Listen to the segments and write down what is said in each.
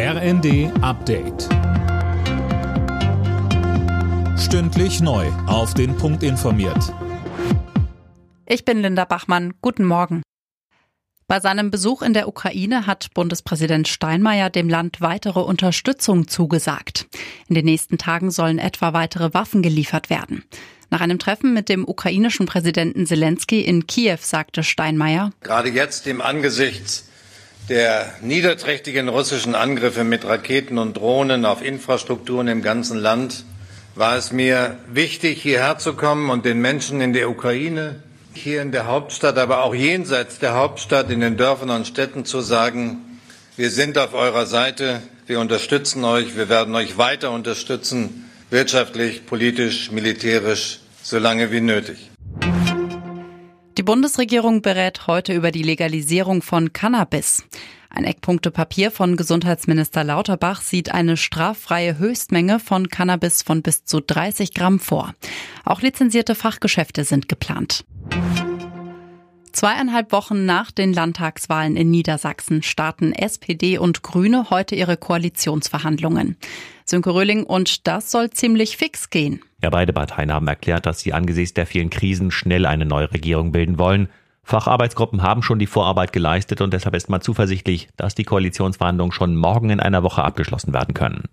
RND Update. Stündlich neu. Auf den Punkt informiert. Ich bin Linda Bachmann. Guten Morgen. Bei seinem Besuch in der Ukraine hat Bundespräsident Steinmeier dem Land weitere Unterstützung zugesagt. In den nächsten Tagen sollen etwa weitere Waffen geliefert werden. Nach einem Treffen mit dem ukrainischen Präsidenten Zelensky in Kiew sagte Steinmeier, Gerade jetzt im Angesichts der niederträchtigen russischen Angriffe mit Raketen und Drohnen auf Infrastrukturen im ganzen Land war es mir wichtig, hierher zu kommen und den Menschen in der Ukraine, hier in der Hauptstadt, aber auch jenseits der Hauptstadt, in den Dörfern und Städten zu sagen, wir sind auf eurer Seite, wir unterstützen euch, wir werden euch weiter unterstützen, wirtschaftlich, politisch, militärisch, solange wie nötig. Die Bundesregierung berät heute über die Legalisierung von Cannabis. Ein Eckpunktepapier von Gesundheitsminister Lauterbach sieht eine straffreie Höchstmenge von Cannabis von bis zu 30 Gramm vor. Auch lizenzierte Fachgeschäfte sind geplant. Zweieinhalb Wochen nach den Landtagswahlen in Niedersachsen starten SPD und Grüne heute ihre Koalitionsverhandlungen. Sönke Röhling, und das soll ziemlich fix gehen. Ja, beide Parteien haben erklärt, dass sie angesichts der vielen Krisen schnell eine neue Regierung bilden wollen. Facharbeitsgruppen haben schon die Vorarbeit geleistet und deshalb ist man zuversichtlich, dass die Koalitionsverhandlungen schon morgen in einer Woche abgeschlossen werden können.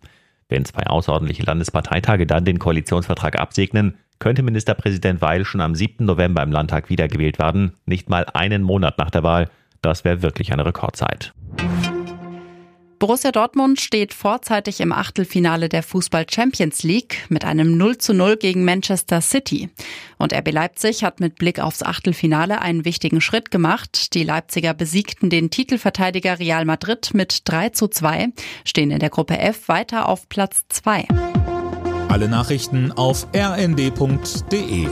Wenn zwei außerordentliche Landesparteitage dann den Koalitionsvertrag absegnen, könnte Ministerpräsident Weil schon am 7. November im Landtag wiedergewählt werden, nicht mal einen Monat nach der Wahl. Das wäre wirklich eine Rekordzeit. Borussia Dortmund steht vorzeitig im Achtelfinale der Fußball Champions League mit einem 0 zu 0 gegen Manchester City. Und RB Leipzig hat mit Blick aufs Achtelfinale einen wichtigen Schritt gemacht. Die Leipziger besiegten den Titelverteidiger Real Madrid mit 3 zu 2, stehen in der Gruppe F weiter auf Platz 2. Alle Nachrichten auf rnd.de